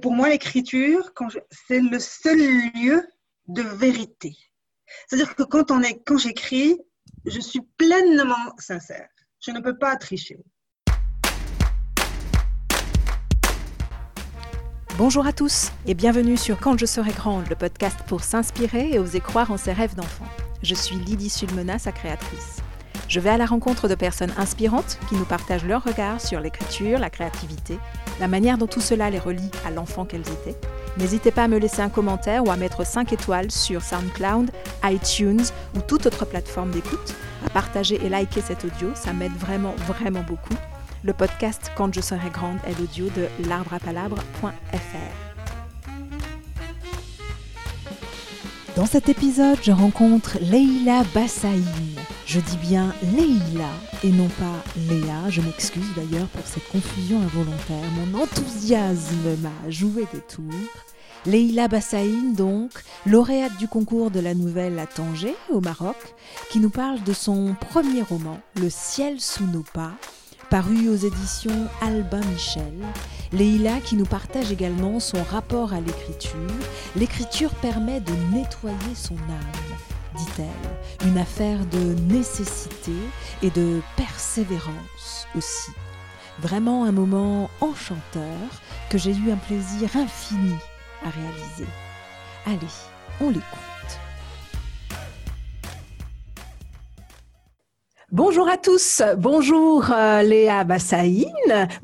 Pour moi, l'écriture, c'est le seul lieu de vérité. C'est-à-dire que quand, quand j'écris, je suis pleinement sincère. Je ne peux pas tricher. Bonjour à tous et bienvenue sur Quand je serai grande, le podcast pour s'inspirer et oser croire en ses rêves d'enfant. Je suis Lydie Sulmena, sa créatrice. Je vais à la rencontre de personnes inspirantes qui nous partagent leur regard sur l'écriture, la créativité, la manière dont tout cela les relie à l'enfant qu'elles étaient. N'hésitez pas à me laisser un commentaire ou à mettre 5 étoiles sur SoundCloud, iTunes ou toute autre plateforme d'écoute. À partager et liker cet audio, ça m'aide vraiment, vraiment beaucoup. Le podcast Quand je serai grande est l'audio de l'arbreapalabre.fr. Dans cet épisode, je rencontre Leila Bassaïn. Je dis bien Leila et non pas Léa. Je m'excuse d'ailleurs pour cette confusion involontaire. Mon enthousiasme m'a joué des tours. Leila Bassaïn, donc, lauréate du concours de la nouvelle à Tanger, au Maroc, qui nous parle de son premier roman, Le ciel sous nos pas, paru aux éditions Albin Michel. Leila qui nous partage également son rapport à l'écriture. L'écriture permet de nettoyer son âme, dit-elle, une affaire de nécessité et de persévérance aussi. Vraiment un moment enchanteur que j'ai eu un plaisir infini à réaliser. Allez, on l'écoute. Bonjour à tous, bonjour euh, Léa Bassaïn,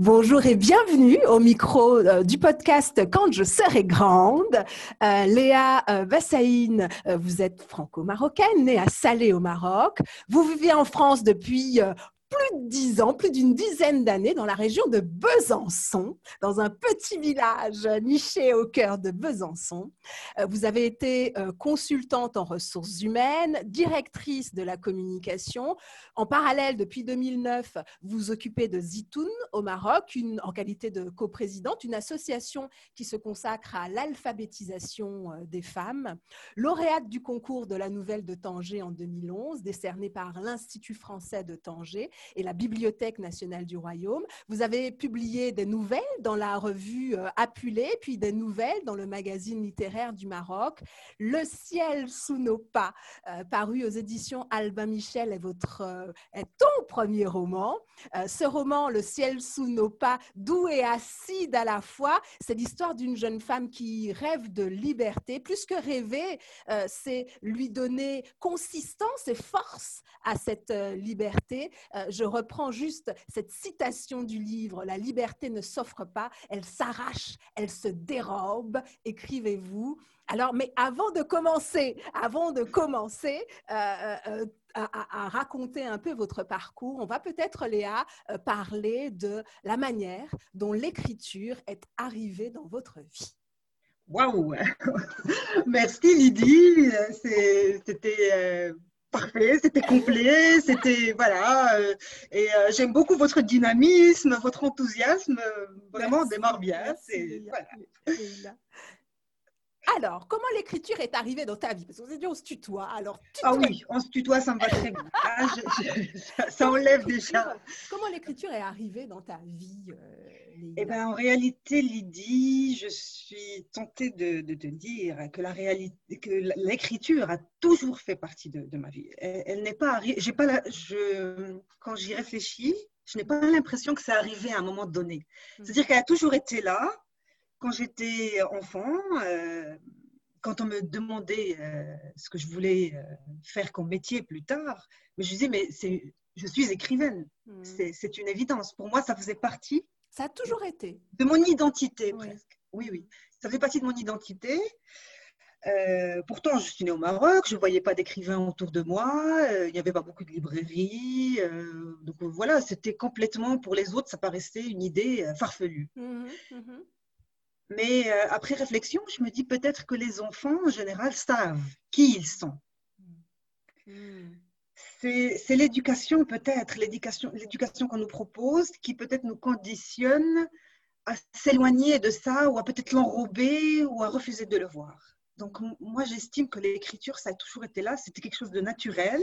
bonjour et bienvenue au micro euh, du podcast Quand je serai grande. Euh, Léa Bassaïn, vous êtes franco-marocaine, née à Salé au Maroc. Vous vivez en France depuis plus de dix ans, plus d'une dizaine d'années dans la région de Besançon, dans un petit village niché au cœur de Besançon. Euh, vous avez été euh, consultante en ressources humaines, directrice de la communication. En parallèle, depuis 2009, vous occupez de Zitoun au Maroc, en qualité de coprésidente, une association qui se consacre à l'alphabétisation euh, des femmes. Lauréate du concours de la Nouvelle de Tanger en 2011, décerné par l'Institut français de Tanger et la Bibliothèque nationale du Royaume. Vous avez publié des nouvelles dans la revue euh, Apulée, puis des nouvelles dans le magazine littéraire du Maroc. Le ciel sous nos pas, euh, paru aux éditions Albin Michel, est, votre, euh, est ton premier roman. ce roman, Le ciel sous nos pas, doux et acide à la fois, c'est l'histoire d'une jeune femme qui rêve de liberté. Plus que rêver, c'est lui donner consistance et force à cette liberté je reprends juste cette citation du livre, La liberté ne s'offre pas, elle s'arrache, elle se dérobe, écrivez-vous. Alors, mais avant de commencer, avant de commencer, euh, euh, euh, à, raconter un peu votre parcours, on va peut-être, Léa, parler de la manière dont l'écriture est arrivée dans votre vie. Waouh Merci Lydie, c'était parfait, c'était complet, c'était voilà. Euh, et euh, j'aime beaucoup votre dynamisme, votre enthousiasme. Vraiment, on démarre bien. Alors, comment l'écriture est arrivée dans ta vie? Parce qu'on s'est dit on se tutoie. Alors, Ah oui, on se tutoie, ça me va très bien. Ah, ça, enlève déjà. Comment l'écriture est arrivée dans ta vie euh, eh ben, en réalité, Lydie, je suis tentée de, te dire que la réalité, que l'écriture a toujours fait partie de, ma vie. Elle, n'est pas j'ai pas la, je, quand j'y réfléchis, je n'ai pas l'impression que c'est arrivé à un moment donné. Hmm. C'est-à-dire qu'elle a toujours été là. Quand j'étais enfant, euh, quand on me demandait euh, ce que je voulais euh, faire comme métier plus tard, je disais, mais c'est, je suis écrivaine. Hmm. C'est une évidence. Pour moi, ça faisait partie ça a toujours été. De mon identité, presque. Oui, oui. Ça fait partie de mon identité. Euh, pourtant, je suis née au Maroc, je ne voyais pas d'écrivains autour de moi, euh, il n'y avait pas beaucoup de librairies. Euh, donc voilà, c'était complètement, pour les autres, ça paraissait une idée farfelue. Mmh mmh Mais après réflexion, je me dis peut-être que les enfants, en général, savent qui ils sont. Mmh c'est l'éducation peut-être, l'éducation qu'on nous propose qui peut-être nous conditionne à s'éloigner de ça ou à peut-être l'enrober ou à refuser de le voir. Donc moi j'estime que l'écriture ça a toujours été là, c'était quelque chose de naturel.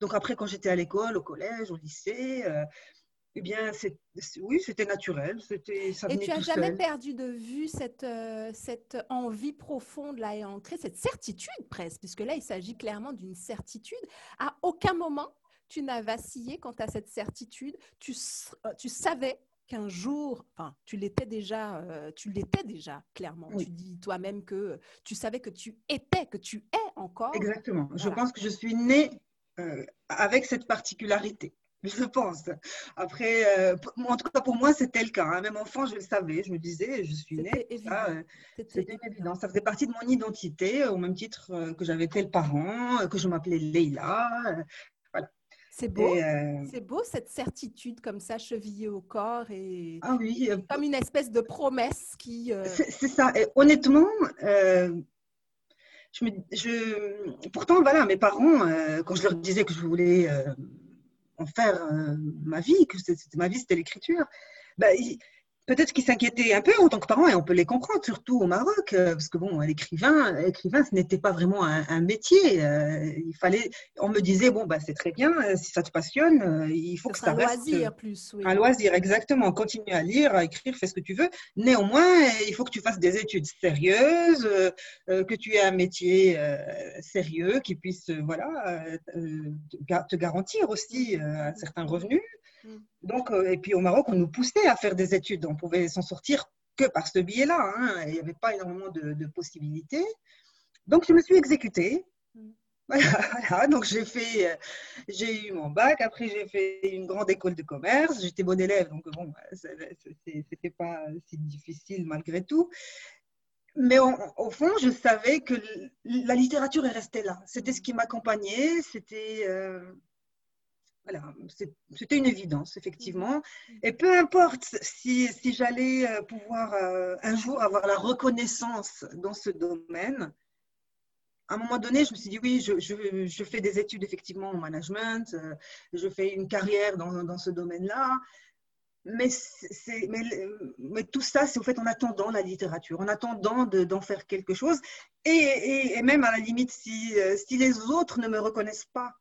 Donc après quand j'étais à l'école, au collège, au lycée, euh, Eh bien, oui, c'était naturel. C'était, et tu n'as jamais perdu de vue cette, euh, cette envie profonde là et ancrée, cette certitude presque, puisque là, il s'agit clairement d'une certitude. À aucun moment, tu n'as vacillé quant à cette certitude. Tu, euh, tu savais qu'un jour, enfin, tu l'étais déjà, euh, tu l'étais déjà clairement. Tu dis toi-même que tu savais que tu étais, que tu es encore. Exactement. Je pense que je suis née avec cette particularité je pense. Après, euh, en tout cas pour moi, c'était le cas. Hein. Même enfant, je le savais, je me disais, je suis née. Euh, c'était évident. Ça faisait partie de mon identité, au même titre euh, que j'avais tel parent, que je m'appelais Leila. voilà. C'est beau, c'est beau cette certitude comme ça, chevillée au corps et ah oui, comme une espèce de promesse qui. C'est ça. Et honnêtement, je me, je, pourtant voilà, mes parents, quand je leur disais que je voulais en faire euh, ma vie, que c'était ma vie, c'était l'écriture. Bah, peut-être qu'ils s'inquiétaient un peu en tant que parents, et on peut les comprendre, surtout au Maroc, euh, parce que bon, l'écrivain, écrivain, ce n'était pas vraiment un, métier. Euh, il fallait, on me disait bon bah c'est très bien, euh, si ça te passionne, il faut que ça un loisir plus, Un loisir, exactement. Continue à lire, à écrire, fais ce que tu veux. Néanmoins, il faut que tu fasses des études sérieuses, que tu aies un métier sérieux qui puisse voilà te garantir aussi un certain revenu. Donc, euh, et puis au Maroc, on nous poussait à faire des études. On pouvait s'en sortir que par ce biais-là. Hein. Il n'y avait pas énormément de, possibilités. Donc, je me suis exécutée. Mm. Voilà, donc j'ai fait, euh, j'ai eu mon bac. Après, j'ai fait une grande école de commerce. J'étais bonne élève, donc bon, c'était pas si difficile malgré tout. Mais au fond, je savais que la littérature est restée là. C'était ce qui m'accompagnait. C'était euh, voilà, c'était une évidence, effectivement. Et peu importe si, si j'allais euh, pouvoir euh, un jour avoir la reconnaissance dans ce domaine, à un moment donné, je me suis dit, oui, je, je, je fais des études effectivement en management, euh, je fais une carrière dans, dans ce domaine-là. Mais, mais, mais, tout ça, c'est au fait en attendant la littérature, en attendant d'en faire quelque chose. Et, et, et, même à la limite, si, si les autres ne me reconnaissent pas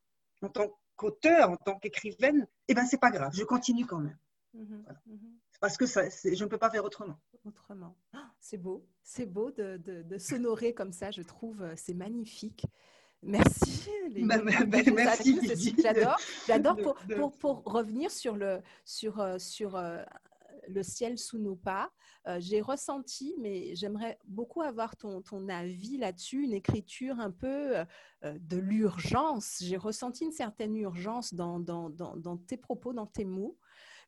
en tant qu'auteur, en tant qu'écrivaine, eh ben c'est pas grave, je continue quand même. Mhm, mhm. Parce que ça, je ne peux pas faire autrement. Autrement. Ah, c'est beau, c'est beau de, de, s'honorer comme ça, je trouve, euh, c'est magnifique. Merci. Bah, bah, bah, merci. J'adore. J'adore pour, pour, pour, revenir sur le, sur, euh, sur, euh, le ciel sous nos pas. Euh, j'ai ressenti, mais j'aimerais beaucoup avoir ton, ton avis là-dessus, une écriture un peu euh, de l'urgence. J'ai ressenti une certaine urgence dans, dans, dans, tes propos, dans tes mots.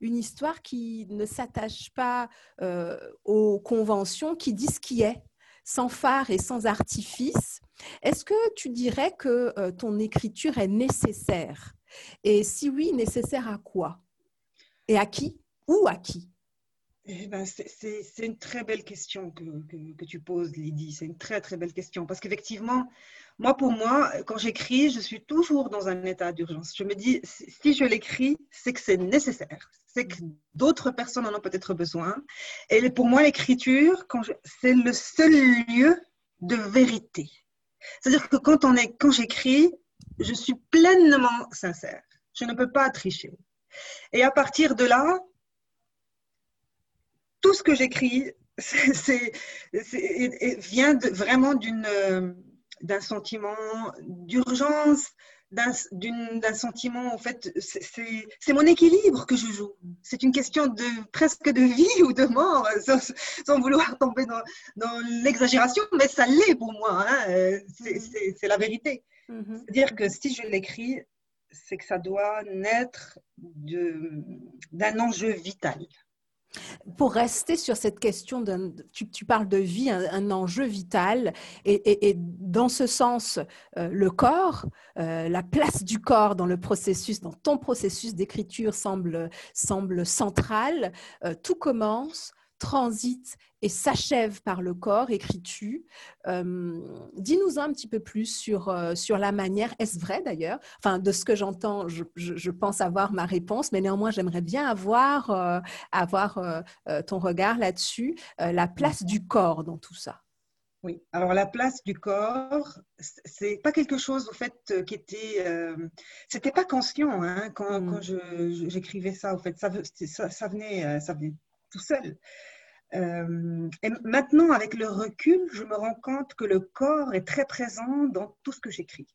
Une histoire qui ne s'attache pas euh, aux conventions, qui dit ce qui est, sans phare et sans artifice. Est-ce que tu dirais que ton écriture est nécessaire? Et si oui, nécessaire à quoi? Et à qui? Ou à qui? Eh ben, c'est une très belle question que, tu poses, Lydie. C'est une très, très belle question. Parce qu'effectivement, moi, pour moi, quand j'écris, je suis toujours dans un état d'urgence. Je me dis, si je l'écris, c'est que c'est nécessaire. C'est que d'autres personnes en ont peut-être besoin. Et pour moi, l'écriture, c'est le seul lieu de vérité. C'est-à-dire que quand, quand j'écris, je suis pleinement sincère. Je ne peux pas tricher. Et à partir de là, tout ce que j'écris c'est, vient vraiment d'une, euh, d'un sentiment d'urgence, d'un, sentiment, en fait, c'est, mon équilibre que je joue. C'est une question de presque de vie ou de mort, sans, vouloir tomber dans, dans, l'exagération, mais ça l'est pour moi. Hein. Mm-hmm. C'est, la vérité. Mm-hmm. C'est-à-dire que si je l'écris, c'est que ça doit naître de, d'un enjeu vital. Pour rester sur cette question, tu, tu, parles de vie, un, enjeu vital, et, dans ce sens, euh, le corps, euh, la place du corps dans le processus, dans ton processus d'écriture semble, semble centrale. Euh, tout commence transite et s'achève par le corps, écris-tu. Euh, dis-nous un petit peu plus sur, euh, sur la manière, est-ce vrai d'ailleurs? Enfin, de ce que j'entends, je, je, pense avoir ma réponse, mais néanmoins, j'aimerais bien avoir, euh, avoir ton regard là-dessus, la place du corps dans tout ça. Oui, alors la place du corps, c'est pas quelque chose au fait qui était, euh, c'était pas conscient hein, quand, mm. quand j'écrivais ça. Au fait, ça, ça, ça, venait, ça venait tout seul. Euh, et maintenant, avec le recul, je me rends compte que le corps est très présent dans tout ce que j'écris.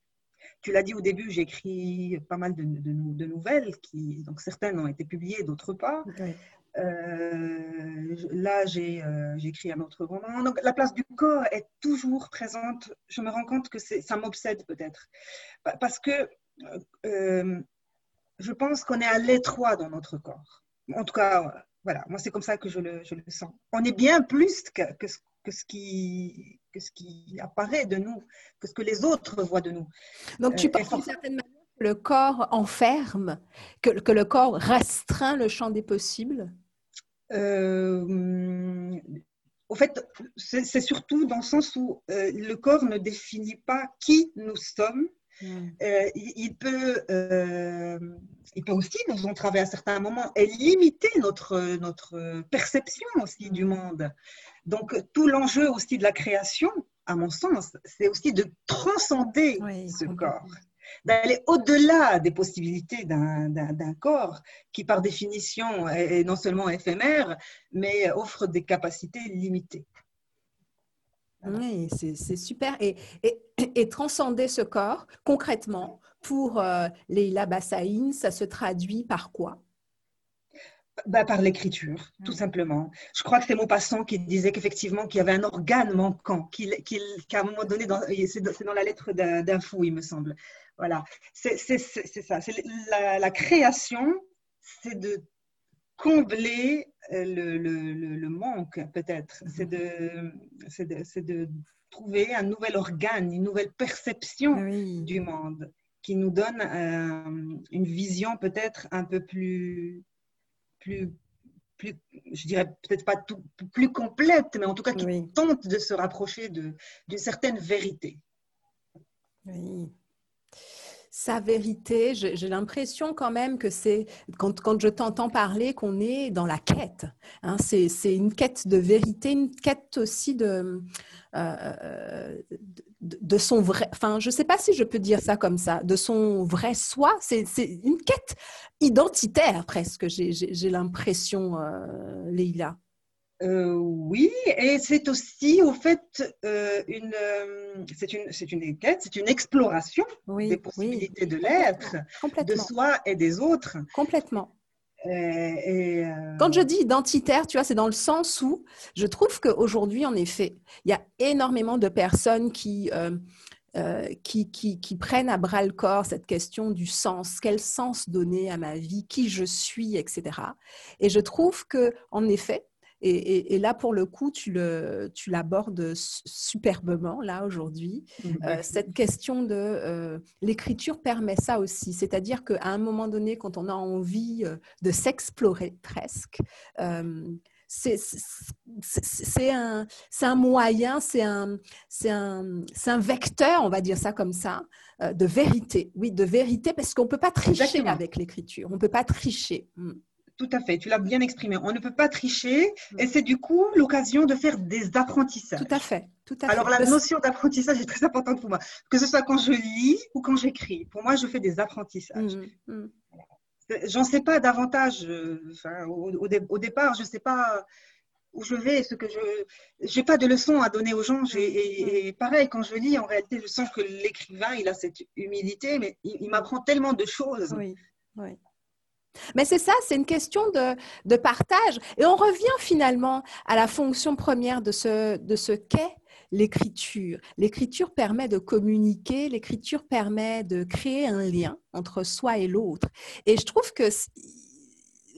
Tu l'as dit au début, j'écris pas mal de, de, nouvelles, qui, donc certaines ont été publiées, d'autres pas. Euh, là, euh, j'ai écrit un autre roman. Donc, la place du corps est toujours présente. Je me rends compte que ça m'obsède peut-être. Parce que euh, je pense qu'on est à l'étroit dans notre corps. En tout cas, voilà, moi, c'est comme ça que je le, je le, sens. On est bien plus que, que, que, ce qui, que ce qui apparaît de nous, que ce que les autres voient de nous. Donc, tu penses d'une certaine manière que le corps enferme, que, que le corps restreint le champ des possibles? Euh, au fait, c'est surtout dans le sens où euh, le corps ne définit pas qui nous sommes. Hmm. Euh, il, peut, il peut aussi nous entraver à certains moments et limiter notre, notre perception aussi du hmm. monde. Donc, tout l'enjeu aussi de la création, à mon sens, c'est aussi de transcender ce corps d'aller au-delà des possibilités d'un corps qui, par définition, est non seulement éphémère, mais offre des capacités limitées. Oui, c'est super. Et, et, transcender ce corps, concrètement, pour euh, Leila Bassaïn, ça se traduit par quoi? Bah, par l'écriture, tout simplement. Je crois que c'est Maupassant qui disait qu'effectivement qu'il y avait un organe manquant, qu'à un moment donné, c'est dans la lettre d'un fou, il me semble, voilà, c'est ça. La, la, création, c'est de combler euh, le, le, le, manque, peut-être. C'est de, de, de, trouver un nouvel organe, une nouvelle perception du monde qui nous donne euh, une vision peut-être un peu plus, plus, plus je dirais peut-être pas tout, plus complète, mais en tout cas qui tente de se rapprocher d'une certaine vérité. Oui sa vérité. J'ai l'impression quand même que c'est, quand, je t'entends parler, qu'on est dans la quête. Hein. c'est une quête de vérité, une quête aussi de, euh, de, son vrai, enfin, je ne sais pas si je peux dire ça comme ça, de son vrai soi. C'est une quête identitaire presque, j'ai l'impression, euh. Euh, oui, et c'est aussi au fait euh, une, euh, c'est une, c'est une enquête, c'est une exploration des possibilités de l'être, de soi et des autres. Complètement. Et, Quand je dis identitaire, tu vois, c'est dans le sens où je trouve qu'aujourd'hui, en effet, il y a énormément de personnes qui, qui, qui, qui, prennent à bras le corps cette question du sens, quel sens donner à ma vie, qui je suis, etc. Et je trouve que, en effet, et, là, pour le coup, tu l'abordes superbement, là, aujourd'hui. Mmh, euh, cette question de euh, l'écriture permet ça aussi. C'est-à-dire qu'à un moment donné, quand on a envie euh, de s'explorer presque, c'est un, un, moyen, c'est un, un, un, vecteur, on va dire ça comme ça, de vérité. Oui, de vérité, parce qu'on ne peut pas tricher avec l'écriture. On ne peut pas tricher. Mmh. Tout à fait, tu l'as bien exprimé. On ne peut pas tricher et c'est du coup l'occasion de faire des apprentissages. Tout à fait. Tout à Alors la notion d'apprentissage est très importante pour moi, que ce soit quand je lis ou quand j'écris. Pour moi, je fais des apprentissages. Mmh, mmh. J'en sais pas davantage. Euh, au, départ, je ne sais pas où je vais, ce que je n'ai pas de leçons à donner aux gens. Et, pareil, quand je lis, en réalité, je sens que l'écrivain, il a cette humilité, mais il, il m'apprend tellement de choses. Oui, oui. Mais c'est ça, c'est une question de, partage. Et on revient finalement à la fonction première de ce, de ce qu'est l'écriture. L'écriture permet de communiquer, l'écriture permet de créer un lien entre soi et l'autre. Et je trouve que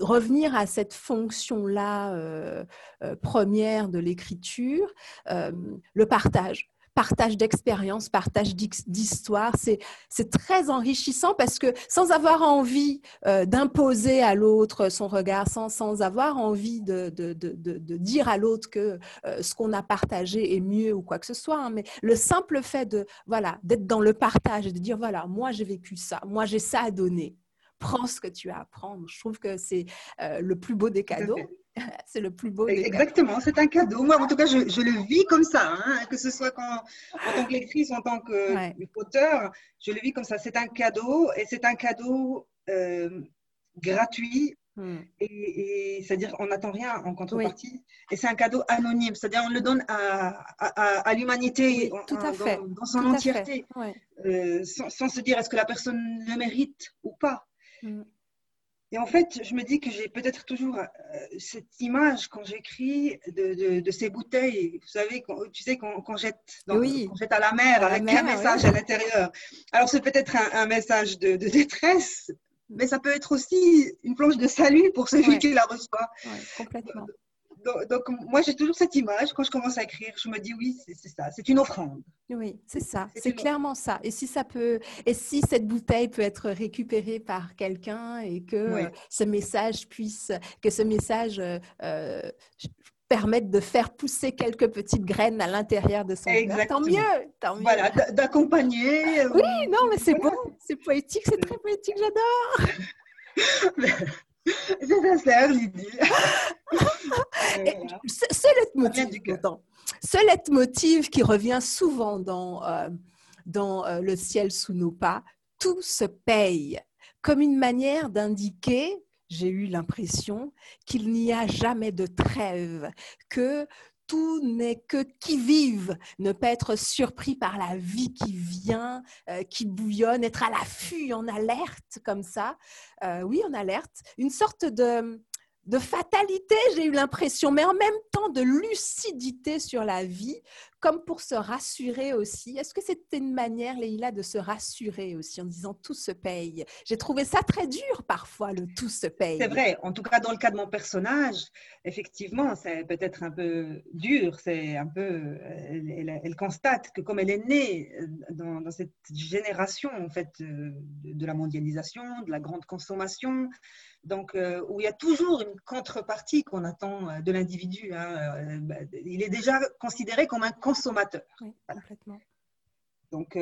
revenir à cette fonction-là euh, euh, première de l'écriture, euh, le partage partage d'expériences, partage d'histoires. C'est très enrichissant parce que sans avoir envie euh, d'imposer à l'autre son regard, sans, sans avoir envie de, de, de, de dire à l'autre que euh, ce qu'on a partagé est mieux ou quoi que ce soit, hein, mais le simple fait de voilà d'être dans le partage et de dire voilà moi j'ai vécu ça, moi j'ai ça à donner, prends ce que tu as à prendre. Je trouve que c'est euh, le plus beau des cadeaux. c'est le plus beau. Exactement, c'est un cadeau. Moi, en tout cas, je, le vis comme ça, hein, que ce soit quand, en tant que lectrice ou en tant qu'auteur, je le vis comme ça. C'est un cadeau et c'est un cadeau euh, gratuit. Hmm. Et, c'est-à-dire, on n'attend rien en contrepartie. Et c'est un cadeau anonyme, c'est-à-dire, on le donne à, l'humanité dans, son entièreté, euh, sans, se dire est-ce que la personne le mérite ou pas. Hmm. Et en fait, je me dis que j'ai peut-être toujours euh, cette image quand j'écris de, ces bouteilles, vous savez, quand, tu sais, qu'on jette, jette à la mer avec un message à l'intérieur. Alors, c'est peut-être un, message de, détresse, mais ça peut être aussi une planche de salut pour celui qui la reçoit. complètement donc, moi, j'ai toujours cette image. Quand je commence à écrire, je me dis oui, c'est ça, c'est une offrande. Oui, c'est ça, c'est clairement ça. Et si ça peut, et si cette bouteille peut être récupérée par quelqu'un et que euh, ce message puisse, que ce message euh, euh, permette de faire pousser quelques petites graines à l'intérieur de son cœur. Tant mieux, tant mieux. Voilà, d'accompagner. Oui, non, mais c'est bon, c'est poétique, c'est très poétique, j'adore. C'est sincère, Lydie. ce, leitmotiv, qui revient souvent dans, euh, dans euh, Le ciel sous nos pas, tout se paye, comme une manière d'indiquer, j'ai eu l'impression, qu'il n'y a jamais de trêve, que tout n'est que qui vive, ne pas être surpris par la vie qui vient, euh, qui bouillonne, être à l'affût, en alerte comme ça. Euh, oui, en alerte. Une sorte de, de fatalité, j'ai eu l'impression, mais en même temps de lucidité sur la vie, comme pour se rassurer aussi. Est-ce que c'était une manière, Leïla, de se rassurer aussi en disant tout se paye? J'ai trouvé ça très dur parfois, le tout se paye. C'est vrai, en tout cas dans le cas de mon personnage, effectivement, c'est peut-être un peu dur, c'est un peu, elle, constate que comme elle est née dans, cette génération en fait de la mondialisation, de la grande consommation, donc euh, où il y a toujours une contrepartie qu'on attend euh, de l'individu. Hein, euh, bah, il est déjà considéré comme un consommateur. Oui, complètement. Donc,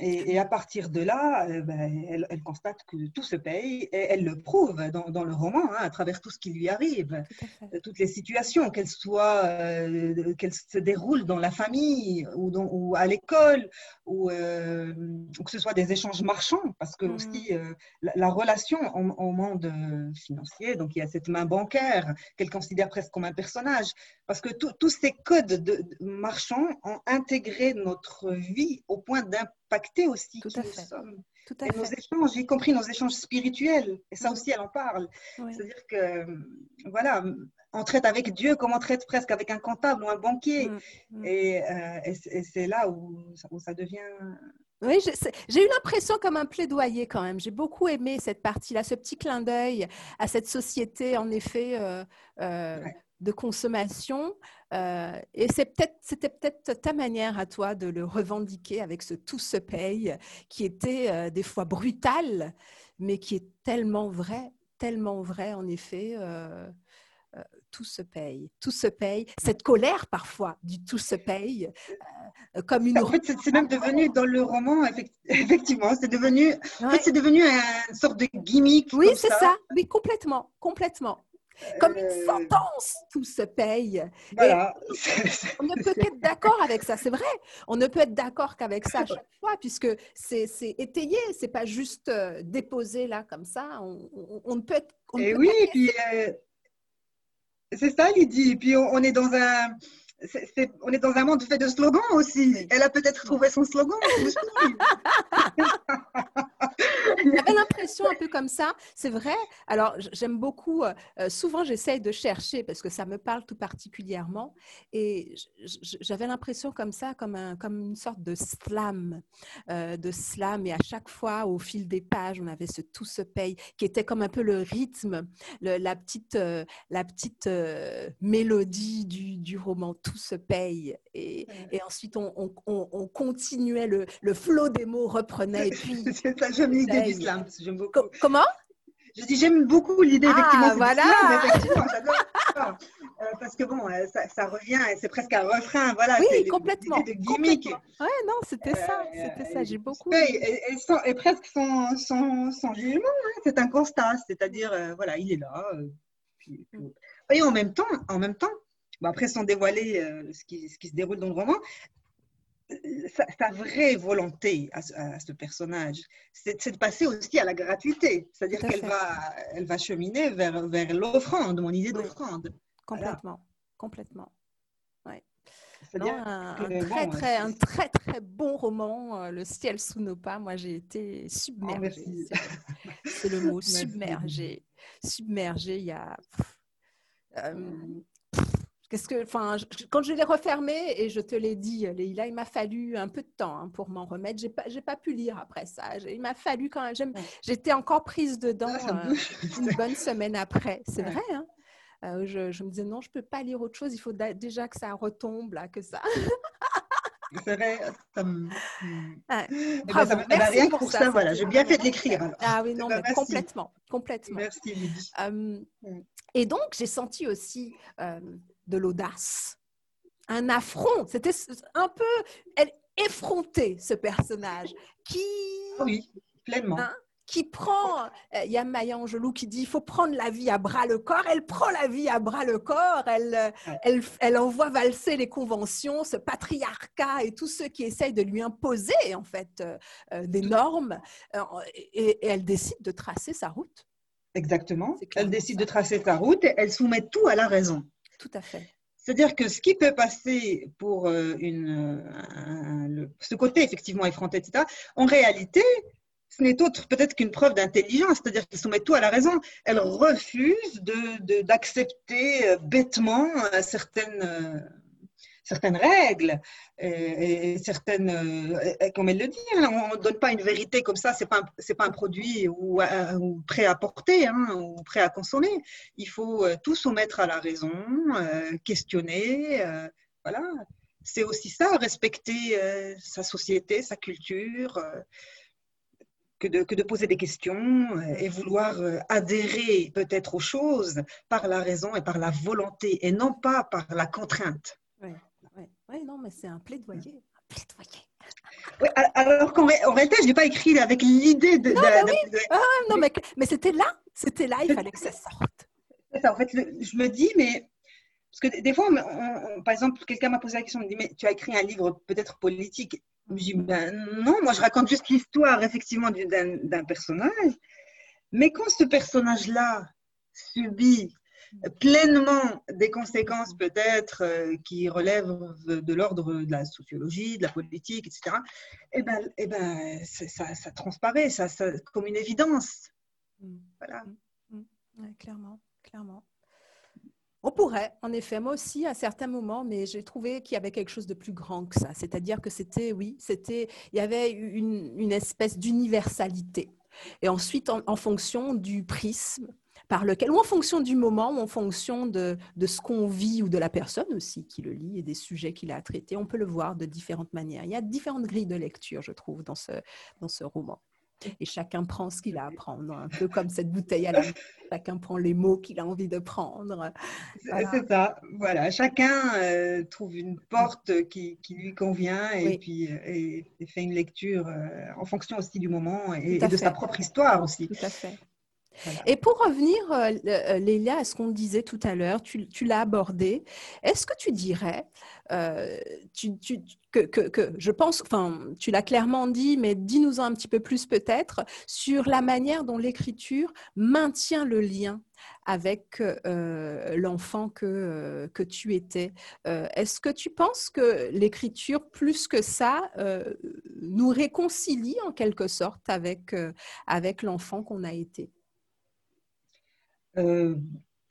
et, à partir de là, euh, ben, elle, constate que tout se paye et elle le prouve dans, le roman, hein, à travers tout ce qui lui arrive, euh, toutes les situations, qu'elles soient, euh, qu'elles se déroulent dans la famille ou, ou à l'école, ou, que ce soit des échanges marchands, parce que aussi mmh. la, relation au, monde financier, donc il y a cette main bancaire qu'elle considère presque comme un personnage, parce que tous ces codes de, marchands ont intégré notre vie au point d'impact impacter aussi Tout à fait. Tout à et nos échanges, y compris nos échanges spirituels. Et ça mm. aussi, elle en parle. C'est-à-dire que, voilà, on traite avec Dieu comme on traite presque avec un comptable ou un banquier. Mm, mm. Euh, et, c'est là où, ça devient oui, j'ai eu l'impression comme un plaidoyer quand même. J'ai beaucoup aimé cette partie-là, ce petit clin d'œil à cette société, en effet, euh, euh, de consommation. Euh, et c'était peut-être ta manière à toi de le revendiquer avec ce tout se paye qui était euh, des fois brutal, mais qui est tellement vrai, tellement vrai en effet. Euh, tout se paye, tout se paye. Cette colère parfois du tout se paye, comme une. En fait, c'est même devenu dans le roman, effectivement, c'est devenu, en fait, c'est devenu une sorte de gimmick. Oui, c'est ça. ça. Oui, complètement, complètement. Comme une euh, sentence, tout se paye. on ne peut qu'être d'accord avec ça, c'est vrai. On ne peut être d'accord qu'avec ça à chaque fois, puisque c'est étayé, c'est pas juste euh, déposé là comme ça. On, ne peut être. Et oui, puis euh, c'est ça, Lydie. Puis on, est dans un on est dans un monde fait de slogans aussi. Elle a peut-être trouvé son slogan. J'avais l'impression un peu comme ça, c'est vrai. Alors, j'aime beaucoup, euh, souvent j'essaye de chercher parce que ça me parle tout particulièrement. Et j'avais l'impression comme ça, comme, un, comme une sorte de slam, euh, de slam. Et à chaque fois, au fil des pages, on avait ce tout se paye qui était comme un peu le rythme, la petite, euh, la petite mélodie du, du roman tout se paye. Et, et ensuite, on, on, on, continuait, le, le flot des mots reprenait. Et puis, c'est ça, j'aime l'idée du slam. J'aime beaucoup. Comment? Je dis, j'aime beaucoup l'idée, ah, effectivement. voilà. effectivement, j'adore. Euh, parce que bon, euh, ça, ça revient, c'est presque un refrain, voilà. Oui, complètement. De gimmick. Ouais, non, c'était ça, euh, c'était ça, j'ai beaucoup. Et, et, presque sans, sans, sans jugement, hein. c'est un constat, c'est-à-dire, voilà, il est là, Et en même temps, en même temps, après sans dévoiler ce, qui, ce, qui, se déroule dans le roman, sa, vraie volonté à, ce personnage, c'est de passer aussi à la gratuité. C'est-à-dire qu'elle va, elle va cheminer vers, vers l'offrande, mon idée d'offrande. Complètement, complètement. Ouais. un, très, très, un très, très bon roman, euh, Le ciel sous nos pas. Moi, j'ai été submergée. Oh, c'est le mot, submergée. Submergée, il y a... Euh, Qu'est-ce que, enfin, quand je l'ai refermé et je te l'ai dit, Leïla, il m'a fallu un peu de temps hein, pour m'en remettre. J'ai pas, j'ai pas pu lire après ça. Il m'a fallu quand même. J'étais encore prise dedans euh, une bonne semaine après. C'est vrai. Hein euh, je, me disais non, je peux pas lire autre chose. Il faut déjà que ça retombe là, que ça. C'est vrai, ça me. Ah, eh ben, ça Merci rien pour, ça. voilà, j'ai bien fait de l'écrire. Ah oui, non, mais complètement, complètement. Merci, Lydie. Euh, et donc, j'ai senti aussi de l'audace, un affront. C'était un peu elle, effronté, ce personnage, qui... Oui, pleinement. Hein, qui prend, euh, il y a Maya Angelou qui dit il faut prendre la vie à bras le corps. Elle prend la vie à bras le corps, elle, euh, elle, elle, envoie valser les conventions, ce patriarcat et tous ceux qui essayent de lui imposer en fait euh, des normes. et, elle décide de tracer sa route. Ce Elle décide de tracer sa route et elle soumet tout à la raison. Tout à fait. C'est-à-dire que ce qui peut passer pour euh, une, ce côté effectivement effronté, etc., en réalité, ce n'est autre peut-être qu'une preuve d'intelligence, c'est-à-dire qu'elle soumet tout à la raison. Elle refuse d'accepter euh, bêtement euh, certaines certaines règles et, certaines, euh, comme elle le dit, on ne donne pas une vérité comme ça, ce n'est pas, un, pas un produit ou, euh, prêt à porter hein, ou prêt à consommer. Il faut euh, tout soumettre à la raison, questionner, voilà. C'est aussi ça, respecter sa société, sa culture. Que de, que de, poser des questions et vouloir adhérer peut-être aux choses par la raison et par la volonté et non pas par la contrainte. Oui, non, mais c'est un plaidoyer. Un plaidoyer. Oui, alors qu'en réalité, je n'ai pas écrit avec l'idée de. Non, bah oui. ah, non mais, mais c'était là, c'était là, il fallait que ça sorte. Ça, en fait, je me dis, mais. Parce que des fois, par exemple, quelqu'un m'a posé la question, il me dit, mais tu as écrit un livre peut-être politique. Je me dis, ben non, moi je raconte juste l'histoire, effectivement, d'un personnage. Mais quand ce personnage-là subit pleinement des conséquences peut-être euh, qui relèvent de l'ordre de la sociologie, de la politique, etc., eh ben, eh ben, ça, ça, transparaît, ça, ça, comme une évidence. Mm. Voilà. Mm. Mm. clairement, clairement. On pourrait, en effet, moi aussi à certains moments, mais j'ai trouvé qu'il y avait quelque chose de plus grand que ça. C'est-à-dire que c'était, oui, c'était, il y avait une, une espèce d'universalité. Et ensuite, en, en, fonction du prisme, par lequel, ou en fonction du moment, ou en fonction de, de ce qu'on vit, ou de la personne aussi qui le lit, et des sujets qu'il a à traiter, on peut le voir de différentes manières. Il y a différentes grilles de lecture, je trouve, dans ce, dans ce roman. Et chacun prend ce qu'il a à prendre, un peu comme cette bouteille à la main. Chacun prend les mots qu'il a envie de prendre. C'est ça, voilà. Chacun euh, trouve une porte qui, qui lui convient et puis euh, et, fait une lecture euh, en fonction aussi du moment et, et de sa propre histoire aussi. Tout à fait. Et pour revenir, euh, euh, Lélia, à ce qu'on disait tout à l'heure, tu, l'as abordé, est-ce que tu dirais, euh, que, je pense, enfin, tu l'as clairement dit, mais dis-nous un petit peu plus peut-être sur la manière dont l'écriture maintient le lien avec l'enfant que, que tu étais. Est-ce que tu penses que l'écriture, plus que ça, nous réconcilie en quelque sorte avec, avec l'enfant qu'on a été? Euh,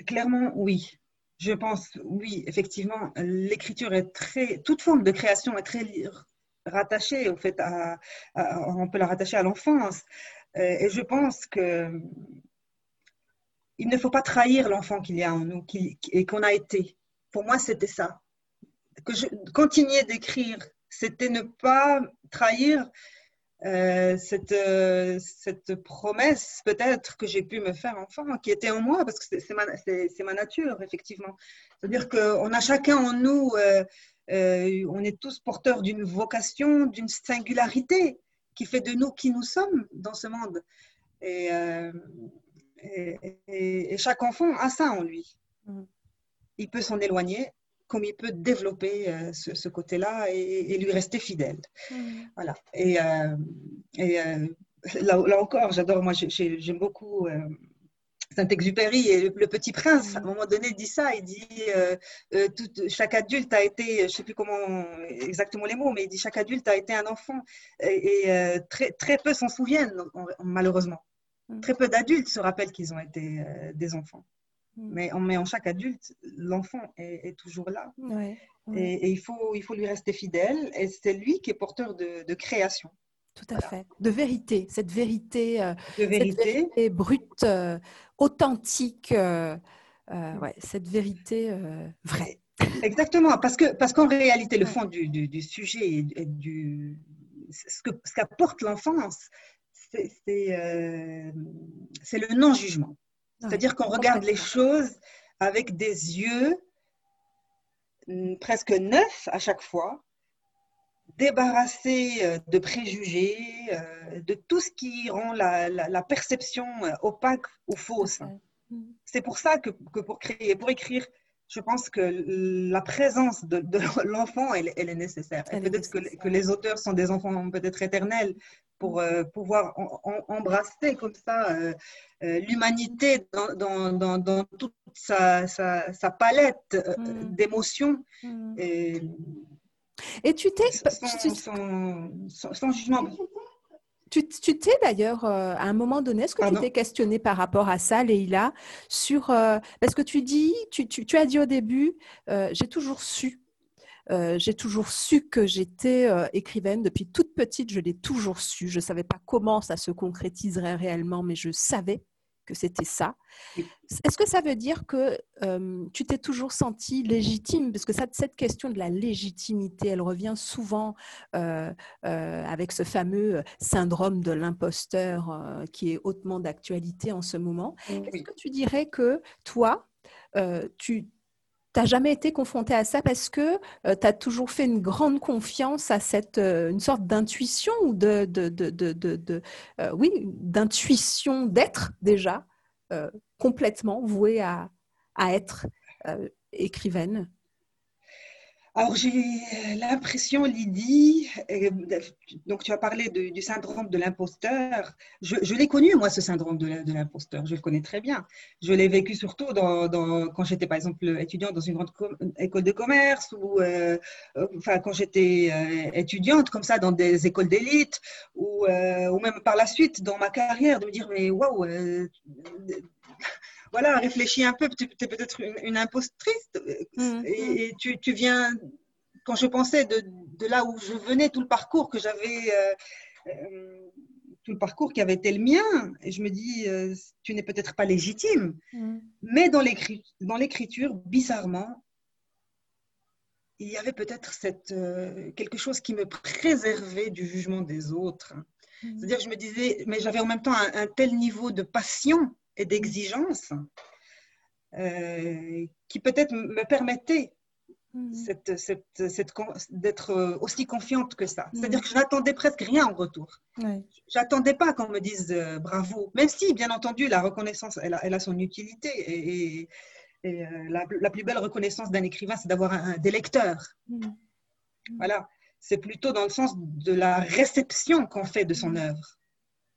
clairement, oui. Je pense, oui, effectivement, l'écriture est très, toute forme de création est très rattachée, au fait, on peut la rattacher à l'enfance. Euh, et je pense que il ne faut pas trahir l'enfant qu'il y a en nous et qu'on a été. Pour moi, c'était ça. Que je continuais d'écrire, c'était ne pas trahir euh, cette, euh, cette promesse peut-être que j'ai pu me faire enfant, qui était en moi, parce que c'est ma, ma, nature, effectivement. C'est-à-dire qu'on a chacun en nous, euh, on est tous porteurs d'une vocation, d'une singularité qui fait de nous qui nous sommes dans ce monde. Et Et, chaque enfant a ça en lui. Mm. Il peut s'en éloigner comme il peut développer euh, ce, côté-là et, lui rester fidèle. Mm. Voilà. Et, euh, et euh, là, là, encore, j'adore, moi j'aime beaucoup Saint-Exupéry et le, Petit Prince, à un moment donné, dit ça. Il dit chaque adulte a été, je ne sais plus comment exactement les mots, mais il dit chaque adulte a été un enfant et, très, très peu s'en souviennent, malheureusement. Mm. Très peu d'adultes se rappellent qu'ils ont été des enfants. Mm. Mais, en, en chaque adulte, l'enfant est, toujours là. Et, il, faut, il faut lui rester fidèle. Et c'est lui qui est porteur de, création. Tout à fait. De vérité. Cette vérité, euh, de vérité. brute, euh, authentique. ouais, cette vérité vraie. Exactement. Parce qu'en parce qu'en réalité, le fond du, du, sujet et du, ce qu'apporte ce l'enfance, euh, c'est le non-jugement. C'est-à-dire qu'on regarde les choses avec des yeux mm, presque neufs à chaque fois, débarrassés euh, de préjugés, euh, de tout ce qui rend la, perception opaque ou fausse. C'est pour ça que, que, pour créer, pour écrire, je pense que la présence de, l'enfant, elle, est nécessaire. Peut-être que, que, les auteurs sont des enfants peut-être éternels, pour euh, pouvoir embrasser comme ça euh, euh, l'humanité dans, dans, dans, toute sa, sa, palette mm. d'émotions. Mm. Et, et, tu t'es... Sans, jugement. Tu t'es d'ailleurs, à un moment donné, est-ce que tu t'es questionné par rapport à ça, Leïla, sur... parce que tu dis, tu, tu, tu as dit au début, j'ai toujours su j'ai toujours su que j'étais euh, écrivaine depuis toute petite. Je l'ai toujours su. Je ne savais pas comment ça se concrétiserait réellement, mais je savais que c'était ça. Est-ce que ça veut dire que euh, tu t'es toujours sentie légitime? Parce que cette question de la légitimité, elle revient souvent avec ce fameux syndrome de l'imposteur qui est hautement d'actualité en ce moment. Est-ce que tu dirais que toi, tu tu n'as jamais été confronté à ça parce que euh, tu as toujours fait une grande confiance à cette euh, une sorte d'intuition ou de, de, euh, oui d'intuition d'être déjà complètement vouée à être écrivaine? Alors j'ai l'impression, Lydie, euh, donc tu as parlé du syndrome de l'imposteur. Je, l'ai connu, moi, ce syndrome de, l'imposteur. Je le connais très bien. Je l'ai vécu surtout quand j'étais, par exemple, étudiante dans une grande école de commerce ou euh, enfin, quand j'étais euh, étudiante comme ça dans des écoles d'élite ou, ou même par la suite dans ma carrière, de me dire, mais waouh voilà, réfléchis un peu, tu es peut-être une, impostrice mmh, et, mmh. tu, viens, quand je pensais de, là où je venais, tout le parcours que j'avais, euh, euh, tout le parcours qui avait été le mien, et je me dis, euh, tu n'es peut-être pas légitime, mmh. mais dans l'écriture, bizarrement, il y avait peut-être cette, quelque chose qui me préservait du jugement des autres. C'est-à-dire, je me disais, mais j'avais en même temps un tel niveau de passion et d'exigence euh, qui peut-être me permettait mm. d'être euh, aussi confiante que ça. Mm. C'est-à-dire que je n'attendais presque rien en retour. Ouais. J'attendais pas qu'on me dise euh, bravo, même si, bien entendu, la reconnaissance, elle a, elle a son utilité. Et, la, plus belle reconnaissance d'un écrivain, c'est d'avoir un, des lecteurs. Mm. Voilà. C'est plutôt dans le sens de la réception qu'on fait de son œuvre.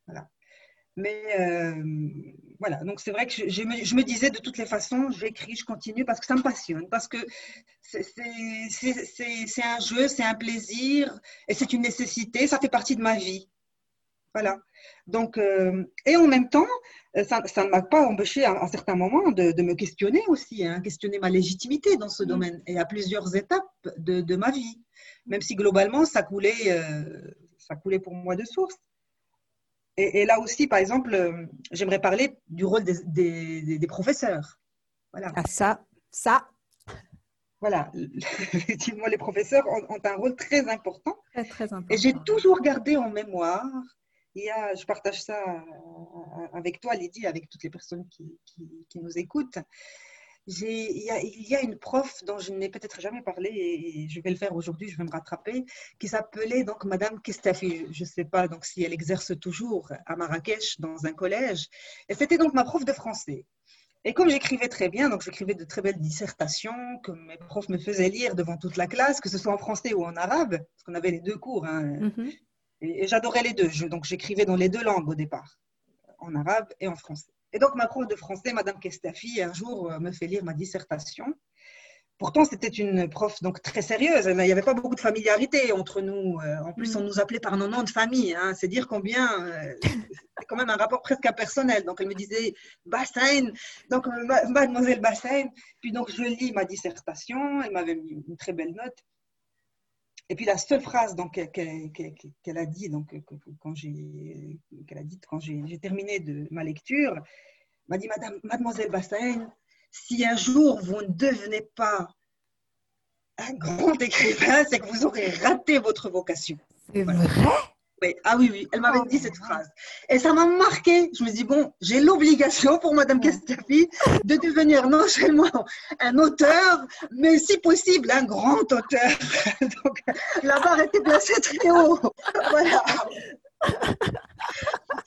Voilà. Mais voilà, donc c'est vrai que je, me, disais de toutes les façons, j'écris, je continue parce que ça me passionne, parce que c'est un jeu, c'est un plaisir et c'est une nécessité, ça fait partie de ma vie. Voilà. Donc, euh, et en même temps, ça, ne m'a pas empêché à, certains moments de, me questionner aussi, hein, questionner ma légitimité dans ce domaine et à plusieurs étapes de, ma vie, même si globalement ça coulait, euh, ça coulait pour moi de source. Et, là aussi, par exemple, euh, j'aimerais parler du rôle des, des, professeurs. Voilà. Ah, ça, ça. Voilà, effectivement, les professeurs ont, un rôle très important. Très, très important. Et j'ai toujours gardé en mémoire, il y a, je partage ça avec toi, Lydie, avec toutes les personnes qui, qui, nous écoutent, il y, a une prof dont je n'ai peut-être jamais parlé et je vais le faire aujourd'hui, je vais me rattraper, qui s'appelait donc Madame Kestafi. Je ne sais pas donc si elle exerce toujours à Marrakech dans un collège. Et c'était donc ma prof de français. Et comme j'écrivais très bien, donc j'écrivais de très belles dissertations que mes profs me faisaient lire devant toute la classe, que ce soit en français ou en arabe, parce qu'on avait les deux cours. Hein. Mm-hmm. Et, j'adorais les deux. donc j'écrivais dans les deux langues au départ, en arabe et en français. Et donc, ma prof de français, Madame Kestafi, un jour euh, me fait lire ma dissertation. Pourtant, c'était une prof donc très sérieuse. Il n'y avait pas beaucoup de familiarité entre nous. Euh, en plus, on mm. nous appelait par nos noms de famille. Hein. C'est dire combien. Euh, c'est quand même un rapport presque impersonnel. Donc, elle me disait Bassin. Donc, Mademoiselle Bassin. Puis, donc, je lis ma dissertation. Elle m'avait mis une très belle note. Et puis la seule phrase qu'elle a dit donc quand j'ai qu'elle a dit quand j'ai terminé de ma lecture, m'a dit Madame, Mademoiselle Bassin, si un jour vous ne devenez pas un grand écrivain, c'est que vous aurez raté votre vocation. C'est vrai? Ah oui, oui, elle m'avait dit cette phrase. Et ça m'a marqué. Je me dis, bon, j'ai l'obligation pour Madame Castafi de devenir non seulement un auteur, mais si possible, un grand auteur. Donc, la barre était placée très haut. Voilà.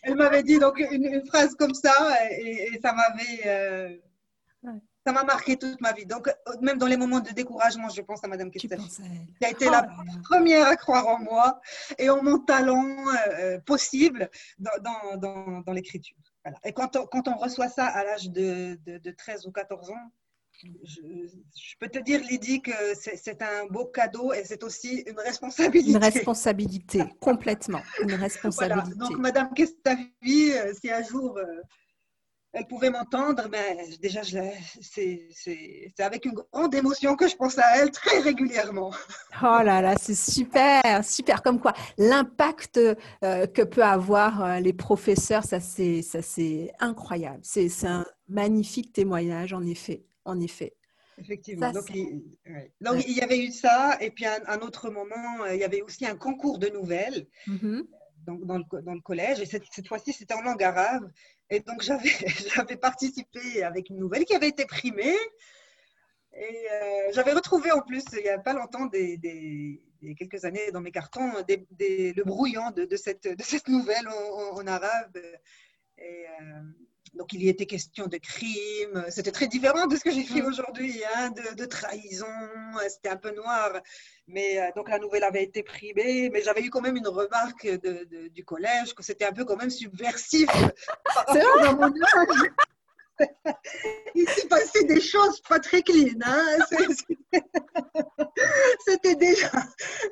Elle m'avait dit donc une, phrase comme ça et, ça m'avait. Euh, ça m'a marqué toute ma vie. Donc, euh, même dans les moments de découragement, je pense à Madame Kestafi, qui a été la oh première à croire en moi et en mon talent euh, euh, possible dans, dans, dans, l'écriture. Et quand on, quand on, reçoit ça à l'âge de, de, 13 ou 14 ans, je, peux te dire, Lydie, que c'est un beau cadeau et c'est aussi une responsabilité. Une responsabilité, complètement. Une responsabilité. Donc, Madame Kestafi, si un jour elle pouvait m'entendre, mais déjà, c'est avec une grande émotion que je pense à elle très régulièrement. Oh là là, c'est super, super. Comme quoi, l'impact euh, que peut avoir euh, les professeurs, ça c'est incroyable. C'est un magnifique témoignage, en effet. En effet. Effectivement. donc, il, y avait eu ça, et puis un, autre moment, euh, il y avait aussi un concours de nouvelles. Mm-hmm. donc dans, le, dans le, collège. Et cette, cette fois-ci, c'était en langue arabe. Et donc, j'avais participé avec une nouvelle qui avait été primée. Et euh, j'avais retrouvé en plus, il n'y a pas longtemps, des, quelques années dans mes cartons, le brouillon de, cette, de cette nouvelle en, arabe. Euh, donc, il y était question de crime. C'était très différent de ce que j'écris mm. aujourd'hui, hein, de, trahison. C'était un peu noir. Mais euh, donc, la nouvelle avait été primée. Mais j'avais eu quand même une remarque du collège que c'était un peu quand même subversif. C'est vrai? il s'est passé des choses pas très clean. Hein. C'était déjà,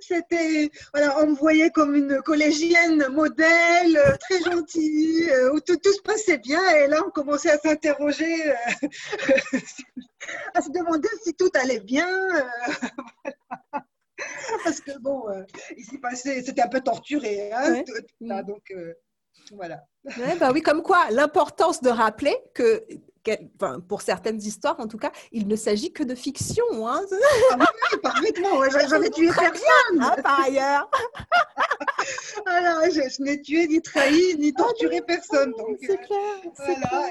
c'était, voilà, on me voyait comme une collégienne modèle, très gentille, où tout, tout se passait bien. Et là, on commençait à s'interroger, euh, à se demander si tout allait bien. Euh, Parce que bon, euh, il s'est passé, c'était un peu torturé. Hein, donc, voilà. bah oui, comme quoi, l'importance de rappeler que, pour certaines histoires en tout cas, il ne s'agit que de fiction. Hein. Ah oui, parfaitement. J'avais tué personne. Hein, par ailleurs. Alors, je, n'ai tué ni trahi ni torturé personne. C'est clair. Voilà.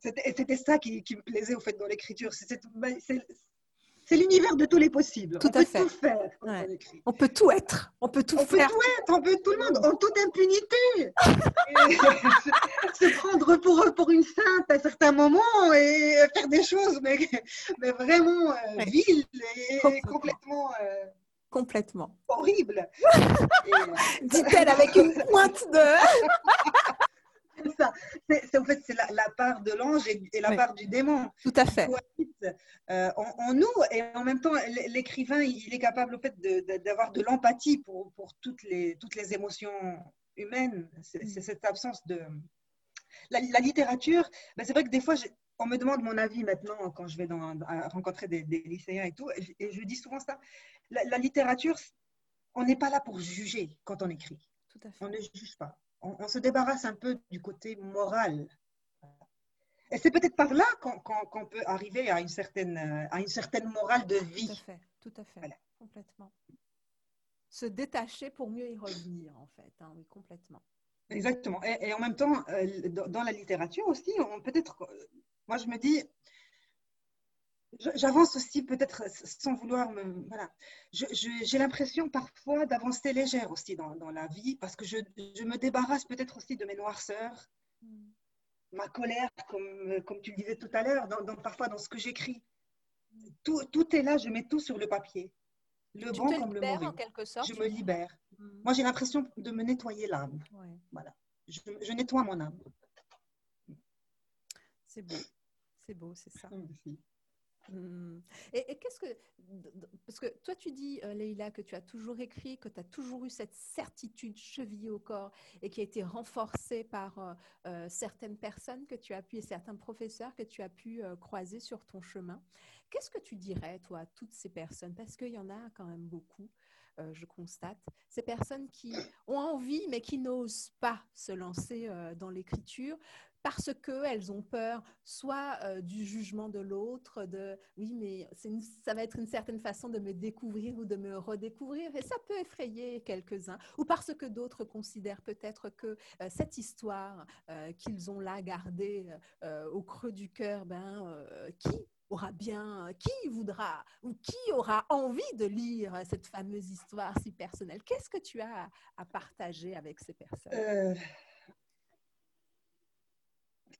C'était ça qui, qui, me plaisait au fait dans l'écriture. C'est c'est l'univers de tous les possibles. Tout on à peut tout faire on écrit. On peut tout être. On peut tout on faire. Peut tout être. On peut tout le monde en toute impunité. se, prendre pour, pour une sainte à certains moments et faire des choses, mais, mais vraiment euh, viles et complètement. Euh, complètement. Horrible. Euh, Dit-elle avec une pointe de. c'est ça. C'est, en fait, c'est la, part de l'ange et, la part du démon. Tout à fait. Euh, en, nous, et en même temps, l'écrivain, il est capable en fait, d'avoir de, l'empathie pour, pour, toutes, les, toutes les émotions humaines. C'est, mm. cette absence de. La, littérature, ben c'est vrai que des fois, on me demande mon avis maintenant quand je vais dans, rencontrer des, lycéens et tout, et je, dis souvent ça. La, la littérature, on n'est pas là pour juger quand on écrit. Tout à fait. On ne juge pas on, se débarrasse un peu du côté moral. Et c'est peut-être par là qu'on peut arriver à une, certaine, à une certaine morale de vie. Tout à fait, tout à fait, complètement. Se détacher pour mieux y revenir, en fait, hein, oui, complètement. Exactement. Et, en même temps, euh, dans la littérature aussi, on peut-être, moi je me dis, J'avance aussi peut-être sans vouloir me... Voilà. J'ai l'impression parfois d'avancer légère aussi dans, dans, la vie parce que je, je me débarrasse peut-être aussi de mes noirceurs, mm. ma colère, comme, comme tu le disais tout à l'heure, dans, parfois dans ce que j'écris. Tout, tout, est là, je mets tout sur le papier. Le tu bon comme le mauvais. En quelque sorte, je me libère. Mm. Moi, j'ai l'impression de me nettoyer l'âme. Voilà. Je, je, nettoie mon âme. C'est beau. C'est beau, c'est ça. Mmh. Et, qu'est-ce que. Parce que toi, tu dis, euh, Leïla, que tu as toujours écrit, que tu as toujours eu cette certitude chevillée au corps et qui a été renforcée par euh, euh, certaines personnes que tu as pu et certains professeurs que tu as pu croiser sur ton chemin. Qu'est-ce que tu dirais, toi, à toutes ces personnes? Parce qu'il y en a quand même beaucoup. je constate, ces personnes qui ont envie mais qui n'osent pas se lancer dans l'écriture, parce qu'elles ont peur soit euh, du jugement de l'autre, de oui, mais ça va être une certaine façon de me découvrir ou de me redécouvrir, et ça peut effrayer quelques-uns, ou parce que d'autres considèrent peut-être que euh, cette histoire euh, qu'ils ont là gardée au creux du cœur, ben, qui aura bien, qui voudra ou qui aura envie de lire cette fameuse histoire si personnelle? Qu'est-ce que tu as à partager avec ces personnes?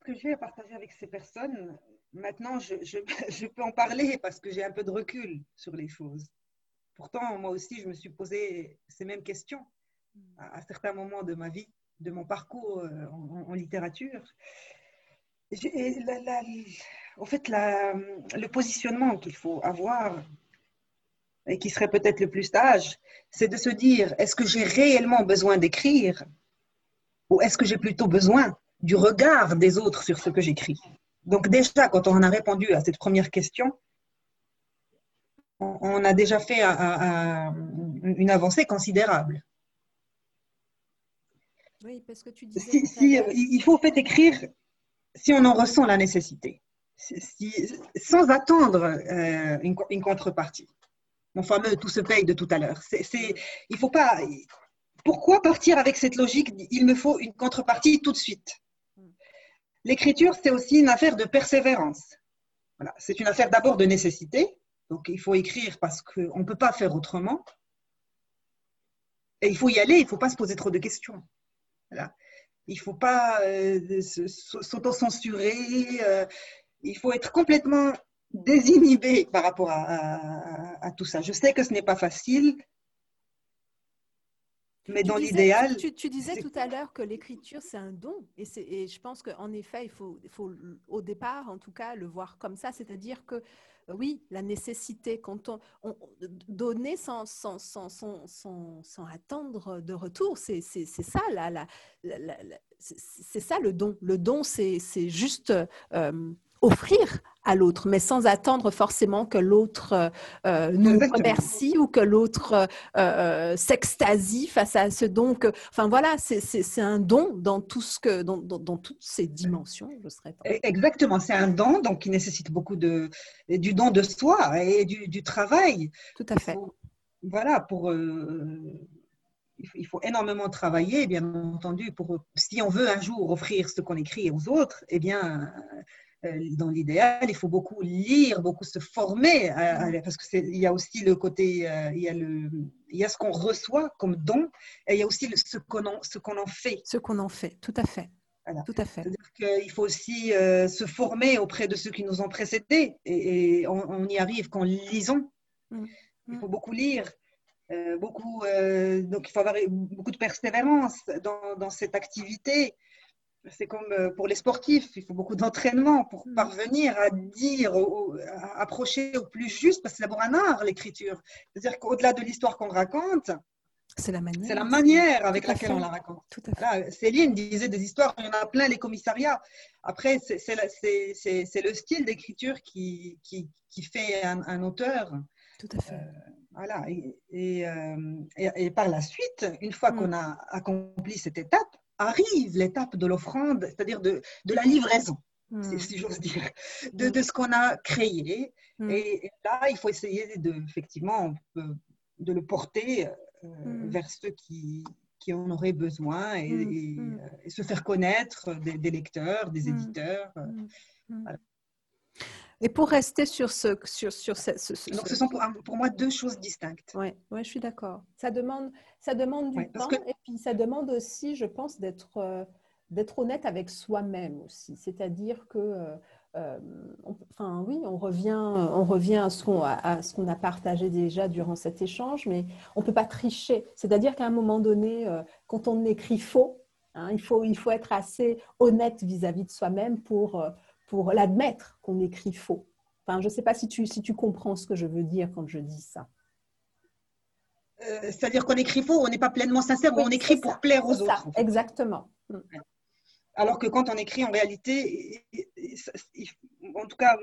Que j'ai à partager avec ces personnes, maintenant, je, je, peux en parler parce que j'ai un peu de recul sur les choses. Pourtant, moi aussi, je me suis posé ces mêmes questions à, certains moments de ma vie, de mon parcours euh, en, littérature. en fait, le positionnement qu'il faut avoir et qui serait peut-être le plus sage, c'est de se dire, est-ce que j'ai réellement besoin d'écrire ou est-ce que j'ai plutôt besoin du regard des autres sur ce que j'écris. Donc déjà, quand on a répondu à cette première question, on a déjà fait une avancée considérable. Oui, parce que tu disais... Si, il faut fait écrire si on en ressent la nécessité, sans attendre euh, une, contrepartie. Mon fameux tout se paye de tout à l'heure. Il faut pas. Pourquoi partir avec cette logique Il me faut une contrepartie tout de suite? L'écriture, c'est aussi une affaire de persévérance. Voilà. C'est une affaire d'abord de nécessité. Donc, il faut écrire parce qu'on ne peut pas faire autrement. Et il faut y aller, il ne faut pas se poser trop de questions. Voilà. Il ne faut pas euh, s'auto-censurer. Euh, il faut être complètement désinhibé par rapport à, tout ça. Je sais que ce n'est pas facile. Mais dans l'idéal. Tu, disais tout à l'heure que l'écriture, c'est un don. Et, et, je pense qu'en effet, il faut, faut, au départ, en tout cas, le voir comme ça. C'est-à-dire que, euh, oui, la nécessité, quand on, donner sans, sans, sans, sans, attendre de retour, c'est ça, la, la, c'est ça le don. Le don, c'est juste. Euh, offrir à l'autre, mais sans attendre forcément que l'autre euh, euh, nous remercie ou que l'autre euh, s'extasie face à ce don. enfin voilà, c'est un don dans tout ce que, dans, dans, toutes ces dimensions. Je serais e, Exactement, c'est un don donc qui nécessite beaucoup de du don de soi et du, du travail. Tout à fait. voilà pour il faut énormément travailler, bien entendu, pour si on veut un jour offrir ce qu'on écrit aux autres, eh bien, dans l'idéal, il faut beaucoup lire, beaucoup se former, parce qu'il y a aussi le côté, euh, il, y a le, il y a ce qu'on reçoit comme don, et il y a aussi ce qu'on en, fait. Ce qu'on en fait, tout à fait. Tout à fait. C'est-à-dire qu'il faut aussi euh, se former auprès de ceux qui nous ont précédés, et, on, y arrive qu'en lisant. Mm. Il faut beaucoup lire. beaucoup, donc il faut avoir beaucoup de persévérance dans, dans cette activité c'est comme euh, pour les sportifs, il faut beaucoup d'entraînement pour mm. parvenir à dire, à approcher au plus juste, parce que c'est d'abord un art, l'écriture. C'est-à-dire qu'au-delà de l'histoire qu'on raconte, c'est la manière, c'est la manière avec laquelle on la raconte. Tout à fait. Céline disait des histoires, il y en a plein les commissariats. Après, c'est le style d'écriture qui, qui, qui, fait un, auteur. Tout à fait. Euh, voilà. Et, euh, et, et, par la suite, une fois mm. qu'on a accompli cette étape, arrive l'étape de l'offrande, c'est-à-dire de, de, la livraison, hmm. si, j'ose dire, de, de ce qu'on a créé. Hmm. Et, là, il faut essayer de, effectivement, de le porter euh, hmm. vers ceux qui, qui en auraient besoin et, se faire connaître des, lecteurs, des éditeurs. Et pour rester sur ce... Sur, sur ce, Donc, ce sont pour, moi deux choses distinctes. Oui, ouais, je suis d'accord. Ça demande, ça demande du temps et puis ça demande aussi, je pense, d'être euh, d'être honnête avec soi-même aussi. C'est-à-dire que, euh, euh, enfin oui, on revient, on revient à ce qu'on à ce qu'on a partagé déjà durant cet échange, mais on ne peut pas tricher. C'est-à-dire qu'à un moment donné, quand on écrit faux, hein, il, faut, il faut être assez honnête vis-à-vis -vis de soi-même pour pour l'admettre qu'on écrit faux. Enfin, je ne sais pas si tu, si tu comprends ce que je veux dire quand je dis ça. Euh, c'est-à-dire qu'on écrit faux, on n'est pas pleinement sincère, on écrit pour plaire aux autres. Exactement. Mm. Alors que quand on écrit en réalité, en tout cas,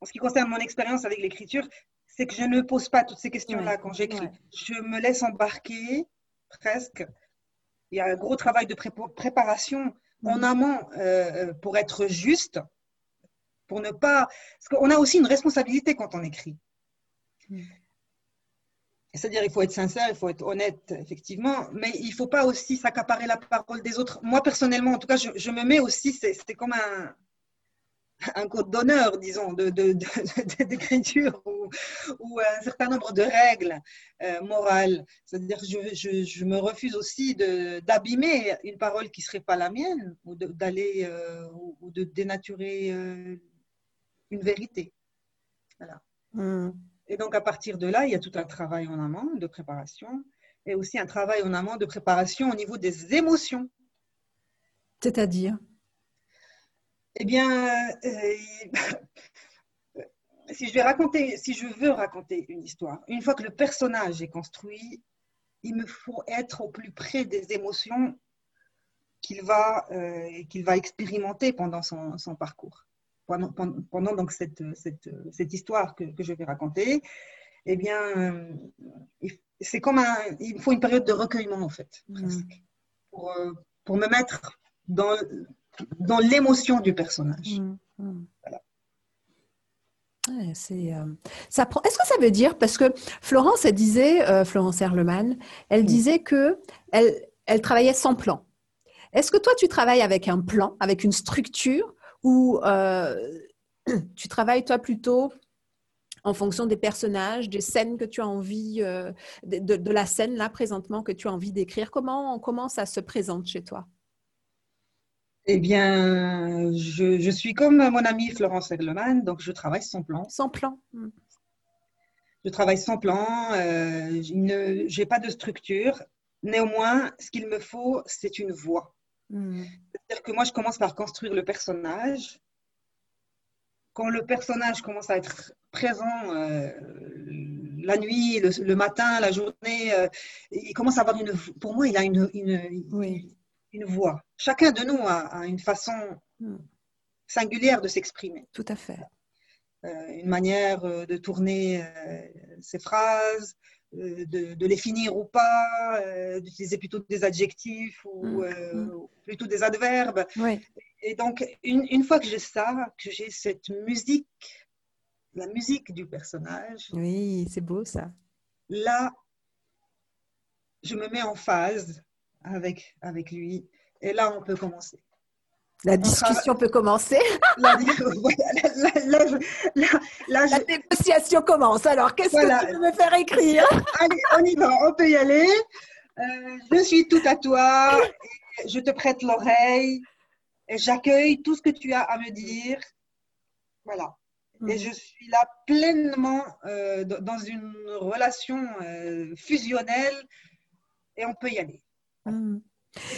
en ce qui concerne mon expérience avec l'écriture, c'est que je ne pose pas toutes ces questions-là quand j'écris. Je me laisse embarquer presque. Il y a un gros travail de préparation en amont euh, pour être juste pour ne pas. Parce qu'on a aussi une responsabilité quand on écrit. Hmm. C'est-à-dire, il faut être sincère, il faut être honnête, effectivement, mais il ne faut pas aussi s'accaparer la parole des autres. Moi, personnellement, en tout cas, je, me mets aussi, c'est comme un, un code d'honneur, disons, d'écriture de, de, ou, un certain nombre de règles euh, morales. C'est-à-dire, je, je, je, me refuse aussi d'abîmer une parole qui ne serait pas la mienne ou d'aller euh, ou de dénaturer euh, une vérité. Voilà. Hmm. Et donc, à partir de là, il y a tout un travail en amont de préparation et aussi un travail en amont de préparation au niveau des émotions. C'est-à-dire? Eh bien, euh, si je vais raconter, si je veux raconter une histoire, une fois que le personnage est construit, il me faut être au plus près des émotions qu'il va, euh, qu'il va expérimenter pendant son, son parcours pendant, pendant, donc cette, cette, cette histoire que, que, je vais raconter, eh bien, euh, c'est comme un, il faut une période de recueillement en fait, mm. pour, euh, pour, me mettre dans, dans l'émotion du personnage. Mm. Mm. Voilà. c'est, euh, ça prend... Est-ce que ça veut dire, parce que Florence, elle disait, Florence Erleman, elle disait que elle, elle travaillait sans plan. Est-ce que toi, tu travailles avec un plan, avec une structure, ou euh, tu travailles toi plutôt en fonction des personnages, des scènes que tu as envie, euh, de, la scène là présentement que tu as envie d'écrire. Comment, comment ça se présente chez toi? Eh bien, je, suis comme mon amie Florence Egleman, donc je travaille sans plan. Sans plan. Hmm. Je travaille sans plan, euh, je n'ai pas de structure. Néanmoins, ce qu'il me faut, c'est une voix. Hmm. C'est-à-dire que moi, je commence par construire le personnage. Quand le personnage commence à être présent euh, la nuit, le, matin, la journée, euh, il commence à avoir une. Pour moi, il a une, une, une voix. Chacun de nous a, une façon hmm. singulière de s'exprimer. Tout à fait. Euh, une manière de tourner ses phrases, euh, de, les finir ou pas, euh, d'utiliser plutôt des adjectifs ou mm. Euh, mm. plutôt des adverbes. Et donc, une, fois que j'ai ça, que j'ai cette musique, la musique du personnage. Oui, c'est beau ça. Là, je me mets en phase avec, avec lui. Et là, on peut commencer. La discussion peut commencer. La, négociation commence. Alors, qu'est-ce que tu veux me faire écrire? Allez, on y va, on peut y aller. Euh, je suis tout à toi. Je te prête l'oreille. J'accueille tout ce que tu as à me dire. Voilà. Hmm. Et je suis là pleinement euh, dans une relation euh, fusionnelle. Et on peut y aller. Hmm.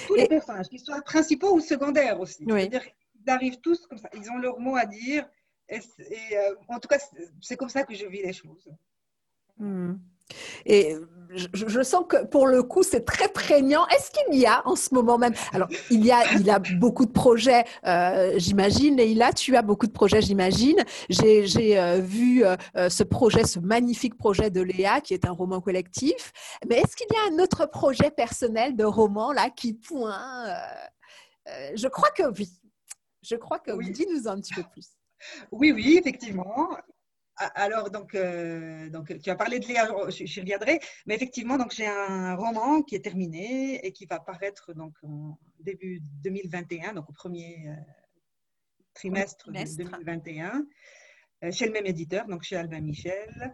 Tous les personnages, qu'ils soient principaux ou secondaires aussi. C'est-à-dire qu'ils arrivent tous comme ça, ils ont leur mot à dire. Et, euh, en tout cas, c'est comme ça que je vis les choses. Hmm. Et je, sens que pour le coup, c'est très prégnant. Est-ce qu'il y a en ce moment même Alors, il y a, il a beaucoup de projets, euh, j'imagine. Leïla, tu as beaucoup de projets, j'imagine. J'ai euh, vu euh, ce projet, ce magnifique projet de Léa, qui est un roman collectif. Mais est-ce qu'il y a un autre projet personnel de roman là qui pointe Je crois que oui. Je crois que oui. Dis-nous un petit peu plus. Oui, oui, effectivement. Alors, donc, euh, donc, tu as parlé de Léa, je reviendrai, mais effectivement, donc, j'ai un roman qui est terminé et qui va paraître donc, en début 2021, donc au premier euh, trimestre, de 2021. chez le même éditeur, donc chez Albin Michel.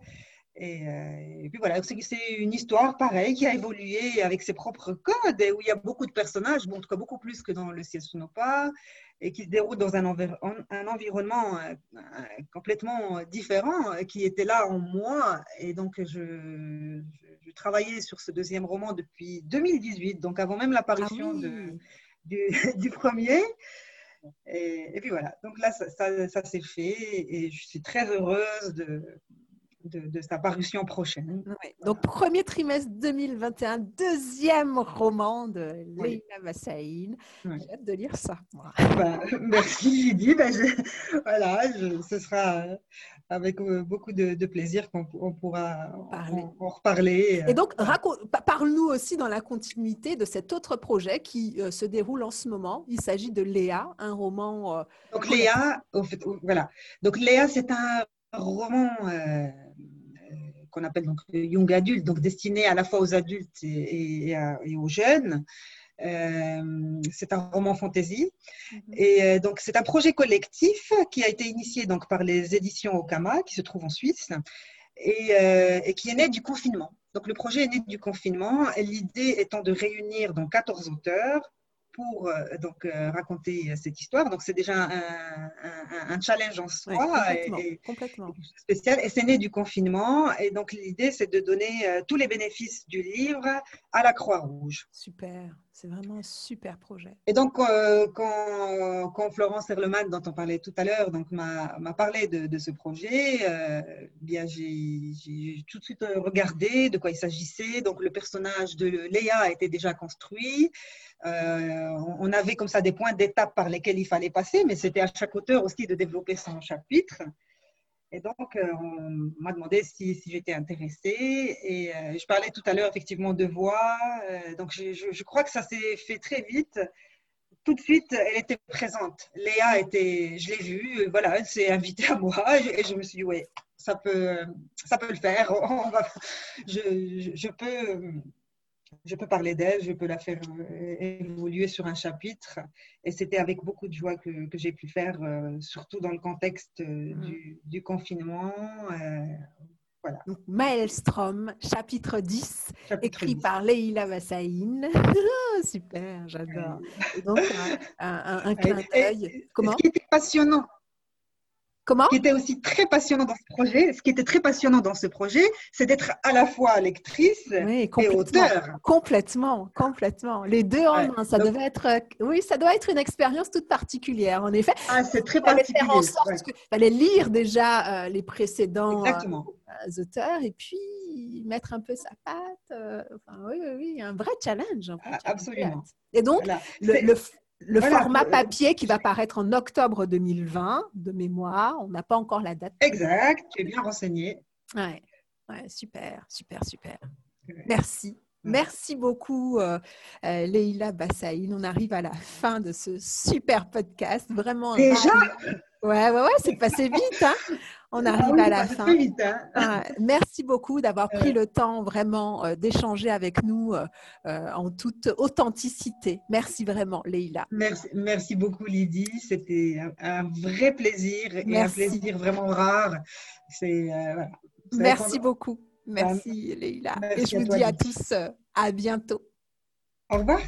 Et, puis voilà, c'est une histoire pareille qui a évolué avec ses propres codes et où il y a beaucoup de personnages, bon, en tout cas beaucoup plus que dans Le ciel sous nos pas, et qui se déroule dans un, un environnement complètement différent qui était là en moi. Et donc, je, je, travaillais sur ce deuxième roman depuis 2018, donc avant même l'apparition ah du, du, premier. Et, puis voilà, donc là, ça, ça, s'est fait et je suis très heureuse de, de, sa parution prochaine. Donc, premier trimestre 2021, deuxième roman de Leila Massaïn. J'ai hâte de lire ça. Bah, merci. Bah, voilà, ce sera avec euh, beaucoup de, plaisir qu'on pourra en, reparler. Et donc, parle-nous aussi dans la continuité de cet autre projet qui euh, se déroule en ce moment. Il s'agit de Léa, un roman. Euh, donc, Léa, voilà. Donc, Léa, c'est un roman qu'on appelle donc young adulte, donc destiné à la fois aux adultes et, aux jeunes. Euh, c'est un roman fantasy. Mhm. Et euh, donc, c'est un projet collectif qui a été initié donc, par les éditions Okama, qui se trouvent en Suisse, et, euh, et, qui est né du confinement. Donc, le projet est né du confinement, l'idée étant de réunir donc, 14 auteurs pour euh, donc euh, raconter euh, cette histoire. Donc c'est déjà un, challenge en soi complètement, spécial. Et c'est né du confinement. Et donc l'idée c'est de donner tous les bénéfices du livre à la Croix-Rouge. Super. C'est vraiment un super projet. Et donc, quand, quand, Florence Herleman, dont on parlait tout à l'heure, m'a parlé de, ce projet, bien j'ai tout de suite regardé de quoi il s'agissait. Donc, le personnage de Léa été déjà construit. Euh, on avait comme ça des points d'étape par lesquels il fallait passer, mais c'était à chaque auteur aussi de développer son chapitre. Et donc, euh, on m'a demandé si, j'étais intéressée. Et euh, je parlais tout à l'heure effectivement de voix. donc, je, crois que ça s'est fait très vite. Tout de suite, elle était présente. Léa était, je l'ai vue, voilà, elle s'est invitée à moi. Et je me suis dit, oui, ça peut, ça peut le faire. je peux je peux parler d'elle, je peux la faire euh, évoluer sur un chapitre. Et c'était avec beaucoup de joie que, j'ai pu faire, euh, surtout dans le contexte euh, mm. du, confinement. voilà. Donc, Maelstrom, chapitre 10, écrit par Leila Vassaïn. Super, j'adore. donc, un, un, clin d'œil. Comment Ce qui était passionnant, Comment Ce qui était aussi très passionnant dans ce projet, ce qui était très passionnant dans ce projet, c'est d'être à la fois lectrice et auteur. Complètement, complètement. Les deux en un. Ça devait être, euh, oui, ça doit être une expérience toute particulière, en effet. Ah, c'est très particulier. Faire en sorte fallait lire déjà euh, les précédents euh, auteurs et puis mettre un peu sa patte. enfin, oui, oui, oui, un vrai challenge. Ah, absolument. Et donc, le, le format papier qui va paraître en octobre 2020, de mémoire. On n'a pas encore la date. Exact, tu es bien renseigné. Ouais, super, super, super. Merci. Merci beaucoup, euh, euh, Leïla Bassaïn. On arrive à la fin de ce super podcast. Vraiment. Déjà Ouais, ouais, ouais, c'est passé vite. Hein on ah arrive à la fin. Hein. merci beaucoup d'avoir pris le temps vraiment euh, d'échanger avec nous euh, euh, en toute authenticité. Merci vraiment, Leïla. Merci, merci beaucoup, Lydie. C'était un, vrai plaisir et un plaisir vraiment rare. Merci beaucoup. Merci, Leïla. et je vous dis à tous à bientôt. Au revoir.